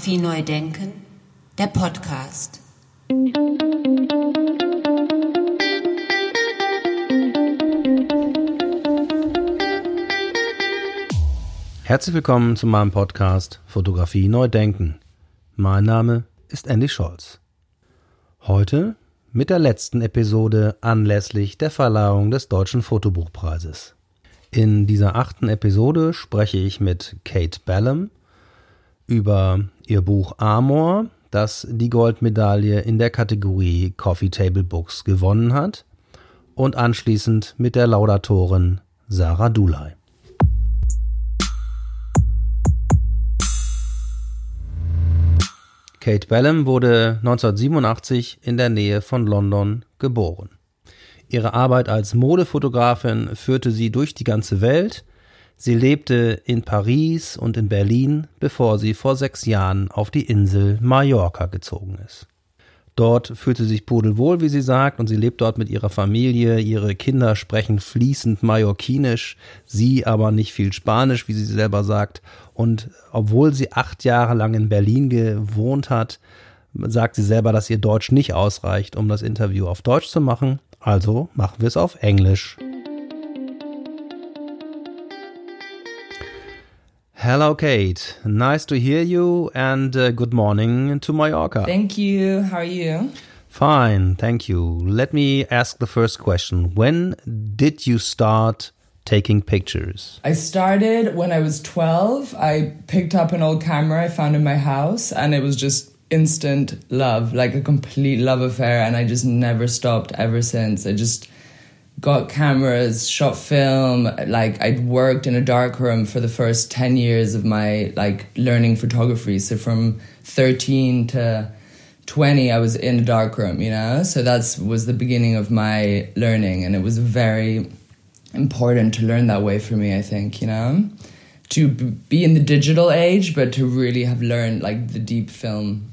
Fotografie neu denken, der Podcast. Herzlich willkommen zu meinem Podcast Fotografie neu denken. Mein Name ist Andy Scholz. Heute mit der letzten Episode anlässlich der Verleihung des Deutschen Fotobuchpreises. In dieser achten Episode spreche ich mit Kate Ballum über ihr Buch Amor, das die Goldmedaille in der Kategorie Coffee Table Books gewonnen hat, und anschließend mit der Laudatorin Sarah Dulay. Kate Ballum wurde 1987 in der Nähe von London geboren. Ihre Arbeit als Modefotografin führte sie durch die ganze Welt. Sie lebte in Paris und in Berlin, bevor sie vor sechs Jahren auf die Insel Mallorca gezogen ist. Dort fühlt sie sich pudelwohl, wie sie sagt, und sie lebt dort mit ihrer Familie. Ihre Kinder sprechen fließend Mallorquinisch, sie aber nicht viel Spanisch, wie sie selber sagt. Und obwohl sie acht Jahre lang in Berlin gewohnt hat, sagt sie selber, dass ihr Deutsch nicht ausreicht, um das Interview auf Deutsch zu machen. Also machen wir es auf Englisch. Hello, Kate. Nice to hear you and uh, good morning to Mallorca. Thank you. How are you? Fine, thank you. Let me ask the first question. When did you start taking pictures? I started when I was 12. I picked up an old camera I found in my house and it was just instant love, like a complete love affair, and I just never stopped ever since. I just got cameras, shot film. Like I'd worked in a darkroom for the first ten years of my like learning photography. So from thirteen to twenty, I was in a darkroom. You know, so that's was the beginning of my learning, and it was very important to learn that way for me. I think you know to be in the digital age, but to really have learned like the deep film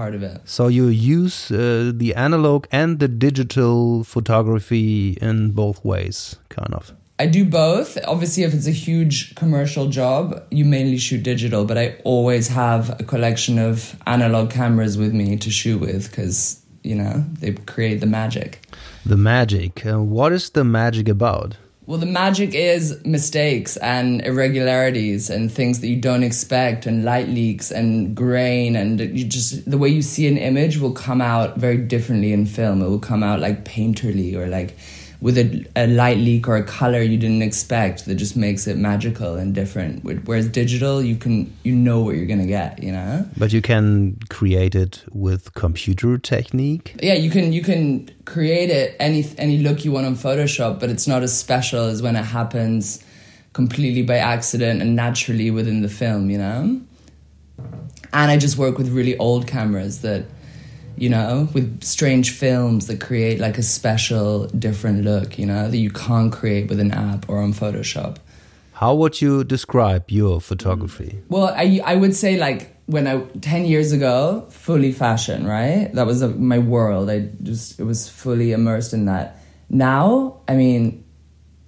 part of it. So you use uh, the analog and the digital photography in both ways, kind of. I do both. Obviously, if it's a huge commercial job, you mainly shoot digital, but I always have a collection of analog cameras with me to shoot with because, you know, they create the magic. The magic. Uh, what is the magic about? Well, the magic is mistakes and irregularities and things that you don't expect, and light leaks and grain, and you just the way you see an image will come out very differently in film. It will come out like painterly or like with a, a light leak or a color you didn't expect that just makes it magical and different. Whereas digital, you can you know what you're gonna get, you know. But you can create it with computer technique. Yeah, you can you can create it any any look you want on Photoshop, but it's not as special as when it happens completely by accident and naturally within the film, you know. And I just work with really old cameras that you know, with strange films that create like a special, different look, you know, that you can't create with an app or on Photoshop. How would you describe your photography? Mm. Well, I, I would say like when I 10 years ago, fully fashion, right? That was a, my world. I just, it was fully immersed in that. Now, I mean,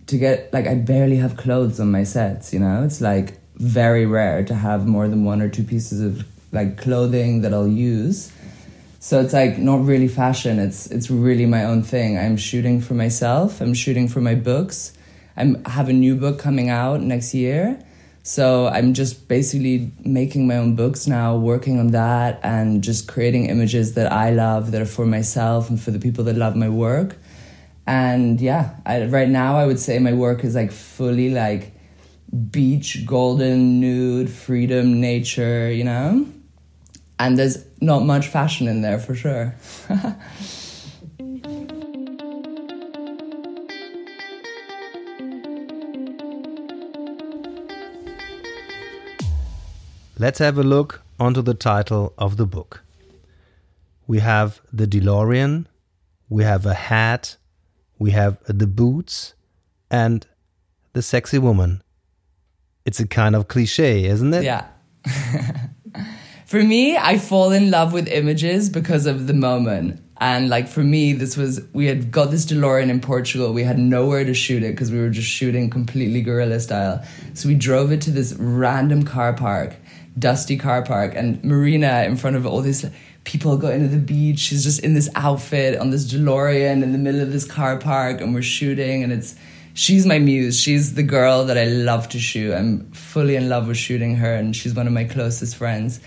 to get, like, I barely have clothes on my sets, you know? It's like very rare to have more than one or two pieces of like clothing that I'll use so it's like not really fashion. It's it's really my own thing. I'm shooting for myself. I'm shooting for my books. I'm, I have a new book coming out next year. So I'm just basically making my own books now, working on that, and just creating images that I love, that are for myself and for the people that love my work. And yeah, I, right now I would say my work is like fully like beach, golden, nude, freedom, nature, you know? And there's not much fashion in there for sure. Let's have a look onto the title of the book. We have the DeLorean, we have a hat, we have the boots, and the sexy woman. It's a kind of cliche, isn't it? Yeah. For me, I fall in love with images because of the moment. And like for me, this was we had got this DeLorean in Portugal. We had nowhere to shoot it because we were just shooting completely guerrilla style. So we drove it to this random car park dusty car park, and Marina in front of all these people going to the beach. She's just in this outfit on this DeLorean in the middle of this car park, and we're shooting, and it's she's my muse. She's the girl that I love to shoot. I'm fully in love with shooting her, and she's one of my closest friends.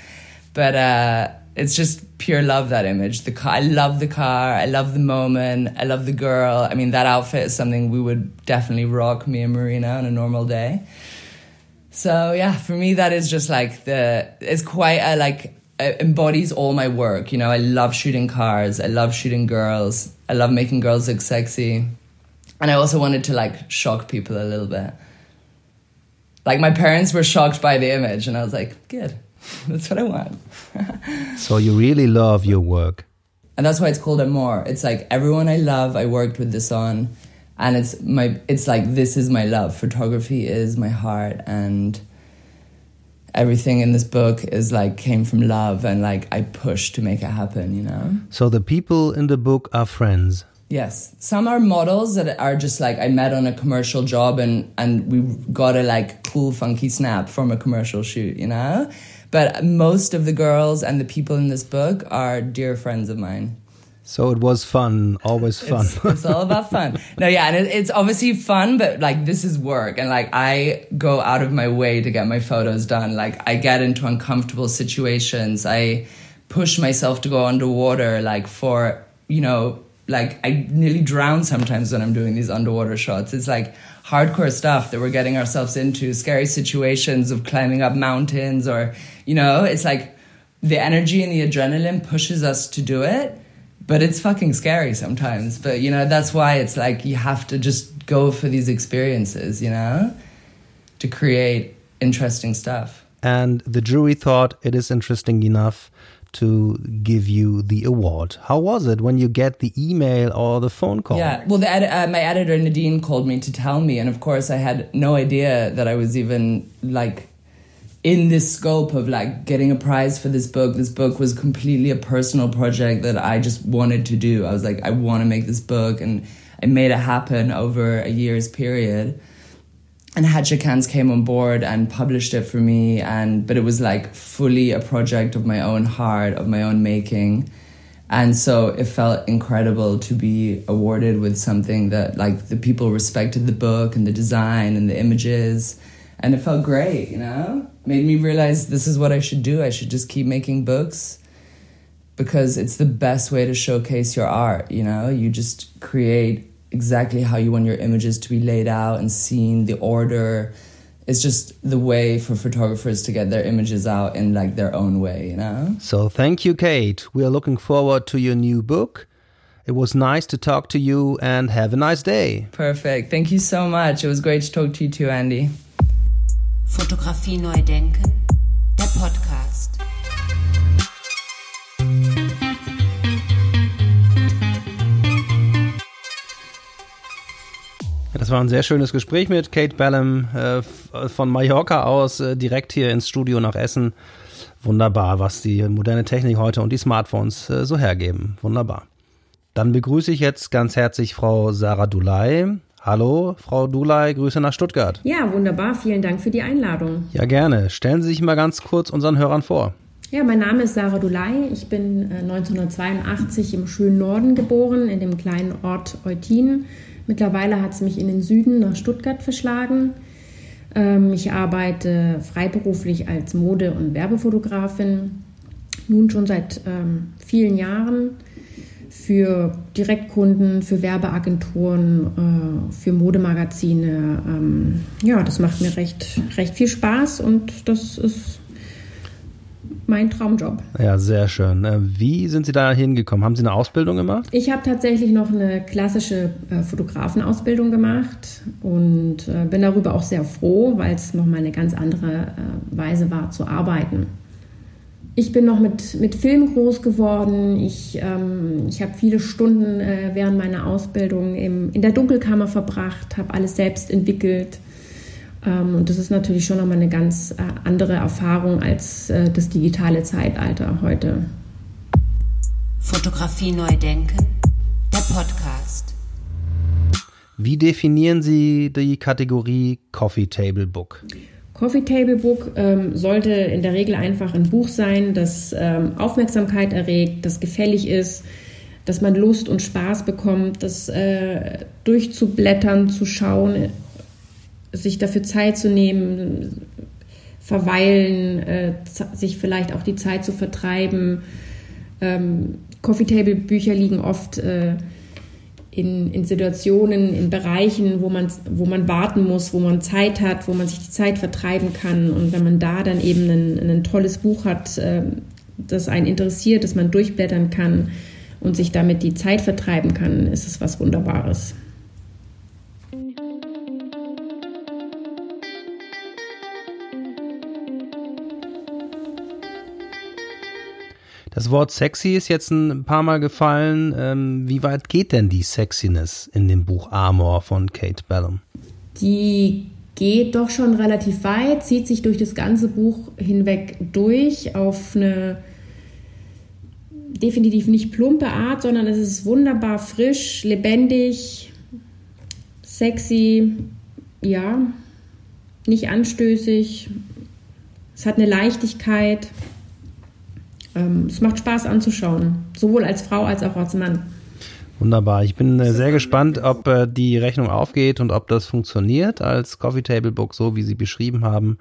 But uh, it's just pure love that image. The car, I love the car. I love the moment. I love the girl. I mean, that outfit is something we would definitely rock me and Marina on a normal day. So yeah, for me, that is just like the. It's quite a like it embodies all my work. You know, I love shooting cars. I love shooting girls. I love making girls look sexy and I also wanted to like shock people a little bit. Like my parents were shocked by the image, and I was like, good, that's what I want. so you really love your work. And that's why it's called Amor. It's like everyone I love, I worked with this on, and it's my. It's like this is my love. Photography is my heart, and everything in this book is like came from love, and like I pushed to make it happen. You know. So the people in the book are friends. Yes. Some are models that are just like I met on a commercial job and and we got a like cool funky snap from a commercial shoot, you know? But most of the girls and the people in this book are dear friends of mine. So it was fun, always fun. It's, it's all about fun. No, yeah, and it, it's obviously fun, but like this is work, and like I go out of my way to get my photos done. Like I get into uncomfortable situations. I push myself to go underwater, like for you know like I nearly drown sometimes when I'm doing these underwater shots. It's like hardcore stuff that we're getting ourselves into, scary situations of climbing up mountains or, you know, it's like the energy and the adrenaline pushes us to do it, but it's fucking scary sometimes. But, you know, that's why it's like you have to just go for these experiences, you know, to create interesting stuff. And the jury thought it is interesting enough to give you the award. How was it when you get the email or the phone call? Yeah, well, ed- uh, my editor Nadine called me to tell me, and of course, I had no idea that I was even like in this scope of like getting a prize for this book. This book was completely a personal project that I just wanted to do. I was like, I want to make this book, and I made it happen over a year's period and Hatchikans came on board and published it for me and but it was like fully a project of my own heart of my own making. And so it felt incredible to be awarded with something that like the people respected the book and the design and the images. And it felt great you know? Made me realize this is what i should do. I should just keep making books because it's the best way to showcase your art you know? You just create exactly how you want your images to be laid out and seen, the order. It's just the way for photographers to get their images out in like their own way, you know? So thank you, Kate. We are looking forward to your new book. It was nice to talk to you and have a nice day. Perfect. Thank you so much. It was great to talk to you too, Andy. Fotografie neu denken, der Podcast. Das war ein sehr schönes Gespräch mit Kate Bellum äh, von Mallorca aus, äh, direkt hier ins Studio nach Essen. Wunderbar, was die moderne Technik heute und die Smartphones äh, so hergeben. Wunderbar. Dann begrüße ich jetzt ganz herzlich Frau Sarah Dulay. Hallo, Frau Dulay, Grüße nach Stuttgart. Ja, wunderbar. Vielen Dank für die Einladung. Ja, gerne. Stellen Sie sich mal ganz kurz unseren Hörern vor. Ja, mein Name ist Sarah Dulay. Ich bin 1982 im schönen Norden geboren, in dem kleinen Ort Eutin Mittlerweile hat es mich in den Süden nach Stuttgart verschlagen. Ähm, ich arbeite freiberuflich als Mode- und Werbefotografin, nun schon seit ähm, vielen Jahren für Direktkunden, für Werbeagenturen, äh, für Modemagazine. Ähm, ja, das macht mir recht, recht viel Spaß und das ist mein Traumjob. Ja, sehr schön. Äh, wie sind Sie da hingekommen? Haben Sie eine Ausbildung gemacht? Ich habe tatsächlich noch eine klassische äh, Fotografenausbildung gemacht und äh, bin darüber auch sehr froh, weil es nochmal eine ganz andere Weise war zu arbeiten. Ich bin noch mit, mit Film groß geworden. Ich, ähm, ich habe viele Stunden äh, während meiner Ausbildung im, in der Dunkelkammer verbracht, habe alles selbst entwickelt und das ist natürlich schon nochmal eine ganz äh, andere Erfahrung als äh, das digitale Zeitalter heute. Fotografie neu denken, der Podcast. Wie definieren Sie die Kategorie Coffee Table Book? Coffee Table Book ähm, sollte in der Regel einfach ein Buch sein, das ähm, Aufmerksamkeit erregt, das gefällig ist, dass man Lust und Spaß bekommt, das äh, durchzublättern, zu schauen, sich dafür Zeit zu nehmen, verweilen, äh, sich vielleicht auch die Zeit zu vertreiben. Ähm, Coffee Table Bücher liegen oft äh, in, in Situationen, in Bereichen, wo man, wo man warten muss, wo man Zeit hat, wo man sich die Zeit vertreiben kann. Und wenn man da dann eben ein, ein tolles Buch hat, äh, das einen interessiert, das man durchblättern kann und sich damit die Zeit vertreiben kann, ist es was Wunderbares. Das Wort sexy ist jetzt ein paar Mal gefallen. Ähm, wie weit geht denn die Sexiness in dem Buch Amor von Kate Bellum? Die geht doch schon relativ weit, zieht sich durch das ganze Buch hinweg durch auf eine definitiv nicht plumpe Art, sondern es ist wunderbar frisch, lebendig, sexy, ja, nicht anstößig. Es hat eine Leichtigkeit. Ähm, es macht Spaß anzuschauen, sowohl als Frau als auch als Mann. Wunderbar. Ich bin äh, sehr gespannt, ob äh, die Rechnung aufgeht und ob das funktioniert als Coffee Table Book, so wie Sie beschrieben haben.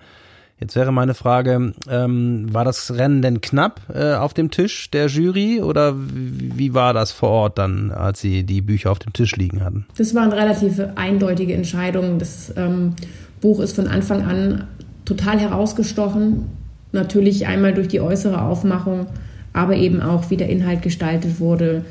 Jetzt wäre meine Frage, ähm, war das Rennen denn knapp äh, auf dem Tisch der Jury oder wie, war das vor Ort dann, als Sie die Bücher auf dem Tisch liegen hatten? Das waren relativ eindeutige Entscheidungen. Das ähm, Buch ist von Anfang an total herausgestochen Natürlich einmal durch die äußere Aufmachung, aber eben auch, wie der Inhalt gestaltet wurde,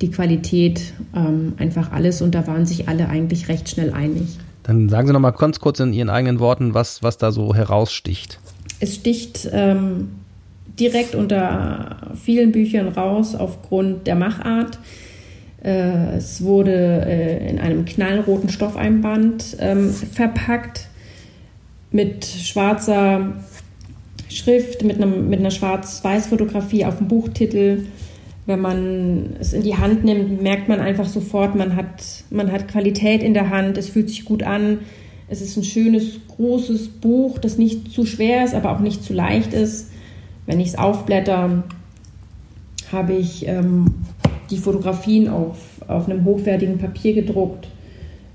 die Qualität, ähm, einfach alles. Und da waren sich alle eigentlich recht schnell einig. Dann sagen Sie noch mal ganz kurz in Ihren eigenen Worten, was, was da so heraussticht. Es sticht ähm, direkt unter vielen Büchern raus aufgrund der Machart. Äh, es wurde äh, in einem knallroten Stoffeinband ähm, verpackt mit schwarzer Schrift mit, einem, mit einer Schwarz-Weiß-Fotografie auf dem Buchtitel. Wenn man es in die Hand nimmt, merkt man einfach sofort, man hat, man hat Qualität in der Hand, es fühlt sich gut an. Es ist ein schönes, großes Buch, das nicht zu schwer ist, aber auch nicht zu leicht ist. Wenn ich es aufblätter, habe ich ähm, die Fotografien auf, auf einem hochwertigen Papier gedruckt,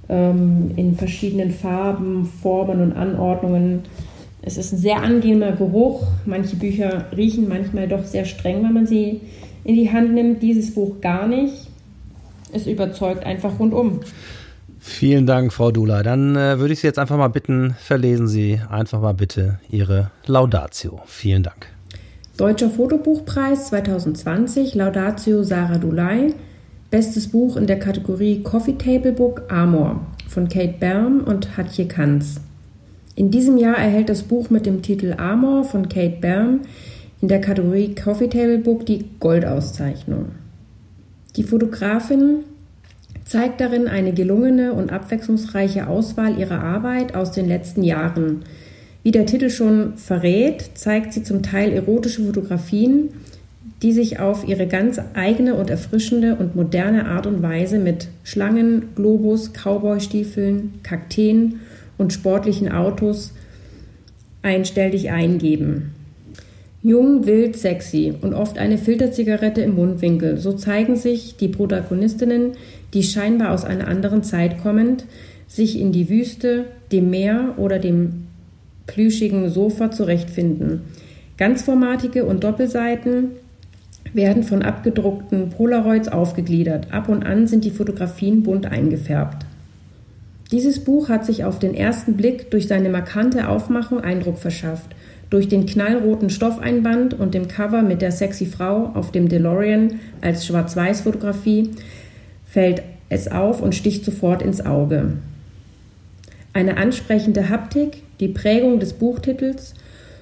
ähm, in verschiedenen Farben, Formen und Anordnungen. Es ist ein sehr angenehmer Geruch. Manche Bücher riechen manchmal doch sehr streng, wenn man sie in die Hand nimmt. Dieses Buch gar nicht. Es überzeugt einfach rundum. Vielen Dank, Frau Dula. Dann äh, würde ich Sie jetzt einfach mal bitten, verlesen Sie einfach mal bitte Ihre Laudatio. Vielen Dank. Deutscher Fotobuchpreis 2020, Laudatio Sarah Dulay. Bestes Buch in der Kategorie Coffee Table Book Amor von Kate Berm und Hatje Kanz. In diesem Jahr erhält das Buch mit dem Titel Amor von Kate Byrne in der Kategorie Coffee Table Book die Goldauszeichnung. Die Fotografin zeigt darin eine gelungene und abwechslungsreiche Auswahl ihrer Arbeit aus den letzten Jahren. Wie der Titel schon verrät, zeigt sie zum Teil erotische Fotografien, die sich auf ihre ganz eigene und erfrischende und moderne Art und Weise mit Schlangen, Globus, Cowboystiefeln, Kakteen und sportlichen Autos einstellig eingeben. Jung, wild, sexy und oft eine Filterzigarette im Mundwinkel. So zeigen sich die Protagonistinnen, die scheinbar aus einer anderen Zeit kommend, sich in die Wüste, dem Meer oder dem plüschigen Sofa zurechtfinden. Ganzformatige und Doppelseiten werden von abgedruckten Polaroids aufgegliedert. Ab und an sind die Fotografien bunt eingefärbt. Dieses Buch hat sich auf den ersten Blick durch seine markante Aufmachung Eindruck verschafft. Durch den knallroten Stoffeinband und dem Cover mit der sexy Frau auf dem DeLorean als Schwarz-Weiß-Fotografie fällt es auf und sticht sofort ins Auge. Eine ansprechende Haptik, die Prägung des Buchtitels,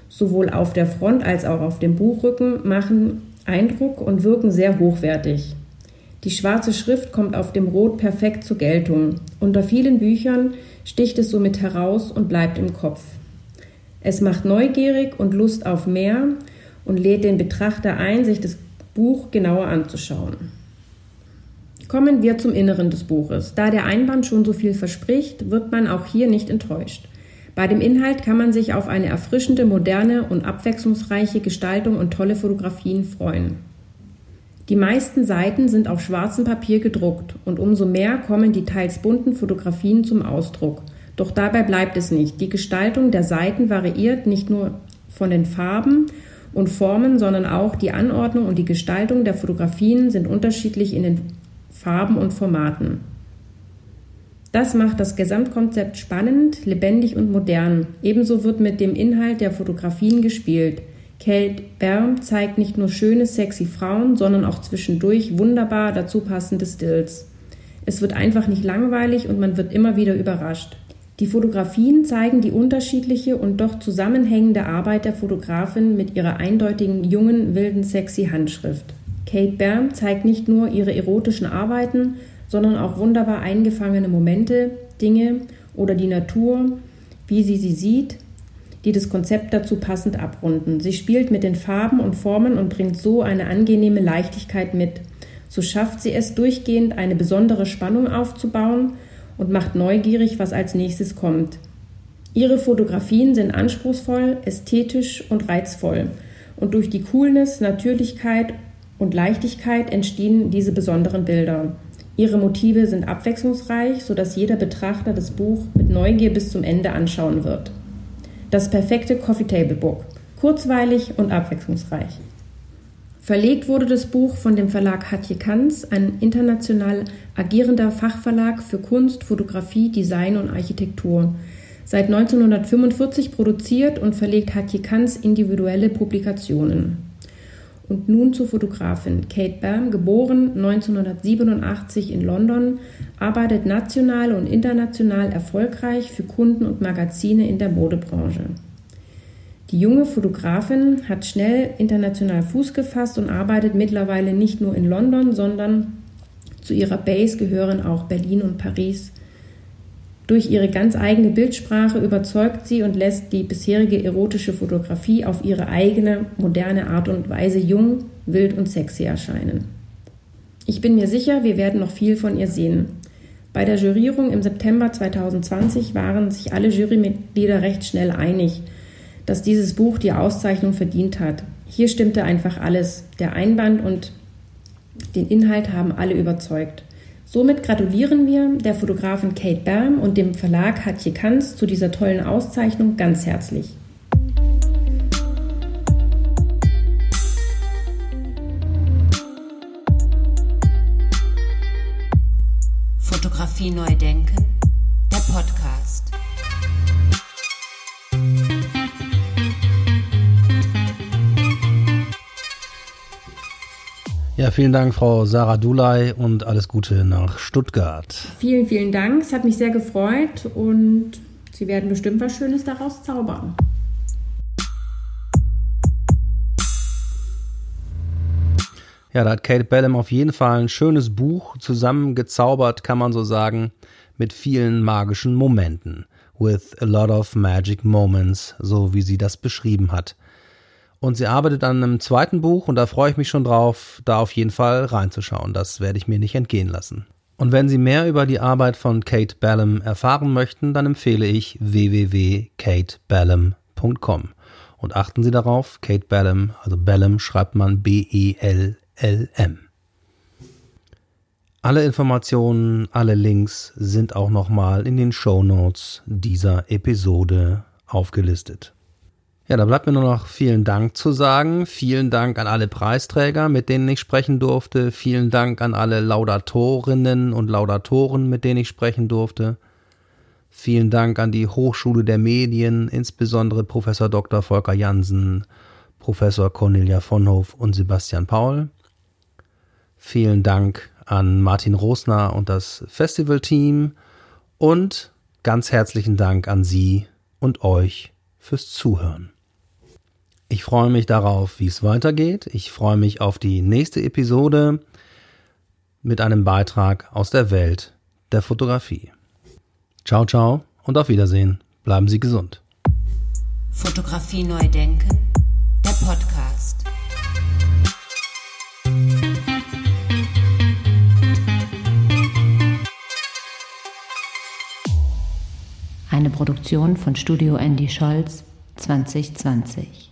sowohl auf der Front als auch auf dem Buchrücken machen Eindruck und wirken sehr hochwertig. Die schwarze Schrift kommt auf dem Rot perfekt zur Geltung. Unter vielen Büchern sticht es somit heraus und bleibt im Kopf. Es macht neugierig und Lust auf mehr und lädt den Betrachter ein, sich das Buch genauer anzuschauen. Kommen wir zum Inneren des Buches. Da der Einband schon so viel verspricht, wird man auch hier nicht enttäuscht. Bei dem Inhalt kann man sich auf eine erfrischende, moderne und abwechslungsreiche Gestaltung und tolle Fotografien freuen. Die meisten Seiten sind auf schwarzem Papier gedruckt und umso mehr kommen die teils bunten Fotografien zum Ausdruck. Doch dabei bleibt es nicht. Die Gestaltung der Seiten variiert nicht nur von den Farben und Formen, sondern auch die Anordnung und die Gestaltung der Fotografien sind unterschiedlich in den Farben und Formaten. Das macht das Gesamtkonzept spannend, lebendig und modern. Ebenso wird mit dem Inhalt der Fotografien gespielt. Kate Berm zeigt nicht nur schöne, sexy Frauen, sondern auch zwischendurch wunderbar dazu passende Stills. Es wird einfach nicht langweilig und man wird immer wieder überrascht. Die Fotografien zeigen die unterschiedliche und doch zusammenhängende Arbeit der Fotografin mit ihrer eindeutigen jungen, wilden, sexy Handschrift. Kate Berm zeigt nicht nur ihre erotischen Arbeiten, sondern auch wunderbar eingefangene Momente, Dinge oder die Natur, wie sie sie sieht, die das Konzept dazu passend abrunden. Sie spielt mit den Farben und Formen und bringt so eine angenehme Leichtigkeit mit. So schafft sie es durchgehend eine besondere Spannung aufzubauen und macht neugierig, was als nächstes kommt. Ihre Fotografien sind anspruchsvoll, ästhetisch und reizvoll. Und durch die Coolness, Natürlichkeit und Leichtigkeit entstehen diese besonderen Bilder. Ihre Motive sind abwechslungsreich, sodass jeder Betrachter das Buch mit Neugier bis zum Ende anschauen wird. Das perfekte Coffee Table Book. Kurzweilig und abwechslungsreich. Verlegt wurde das Buch von dem Verlag Hatje Kanz, ein international agierender Fachverlag für Kunst, Fotografie, Design und Architektur. Seit 1945 produziert und verlegt Hatje Kanz individuelle Publikationen. Und nun zur Fotografin. Kate Bam, geboren 1987 in London, arbeitet national und international erfolgreich für Kunden und Magazine in der Modebranche. Die junge Fotografin hat schnell international Fuß gefasst und arbeitet mittlerweile nicht nur in London, sondern zu ihrer Base gehören auch Berlin und Paris. Durch ihre ganz eigene Bildsprache überzeugt sie und lässt die bisherige erotische Fotografie auf ihre eigene, moderne Art und Weise jung, wild und sexy erscheinen. Ich bin mir sicher, wir werden noch viel von ihr sehen. Bei der Jurierung im September 2020 waren sich alle Jurymitglieder recht schnell einig, dass dieses Buch die Auszeichnung verdient hat. Hier stimmte einfach alles. Der Einband und den Inhalt haben alle überzeugt. Somit gratulieren wir der Fotografin Kate Berm und dem Verlag Hatje Kanz zu dieser tollen Auszeichnung ganz herzlich. Fotografie neu denken, der Podcast. Ja, vielen Dank, Frau Sarah Dulay und alles Gute nach Stuttgart. Vielen, vielen Dank. Es hat mich sehr gefreut und Sie werden bestimmt was Schönes daraus zaubern. Ja, da hat Kate Bellem auf jeden Fall ein schönes Buch zusammengezaubert, kann man so sagen, mit vielen magischen Momenten. With a lot of magic moments, so wie sie das beschrieben hat. Und sie arbeitet an einem zweiten Buch und da freue ich mich schon drauf, da auf jeden Fall reinzuschauen. Das werde ich mir nicht entgehen lassen. Und wenn Sie mehr über die Arbeit von Kate Ballum erfahren möchten, dann empfehle ich www.kateballum.com. Und achten Sie darauf, Kate Ballum, also Ballum schreibt man B-E-L-L-M. Alle Informationen, alle Links sind auch nochmal in den Show Notes dieser Episode aufgelistet. Ja, da bleibt mir nur noch vielen Dank zu sagen. Vielen Dank an alle Preisträger, mit denen ich sprechen durfte. Vielen Dank an alle Laudatorinnen und Laudatoren, mit denen ich sprechen durfte. Vielen Dank an die Hochschule der Medien, insbesondere Professor Dr. Volker Jansen, Professor Cornelia von Hof und Sebastian Paul. Vielen Dank an Martin Rosner und das Festivalteam und ganz herzlichen Dank an Sie und euch fürs Zuhören. Ich freue mich darauf, wie es weitergeht. Ich freue mich auf die nächste Episode mit einem Beitrag aus der Welt der Fotografie. Ciao, ciao und auf Wiedersehen. Bleiben Sie gesund. Fotografie neu denken, der Podcast. Eine Produktion von Studio Andy Scholz 2020.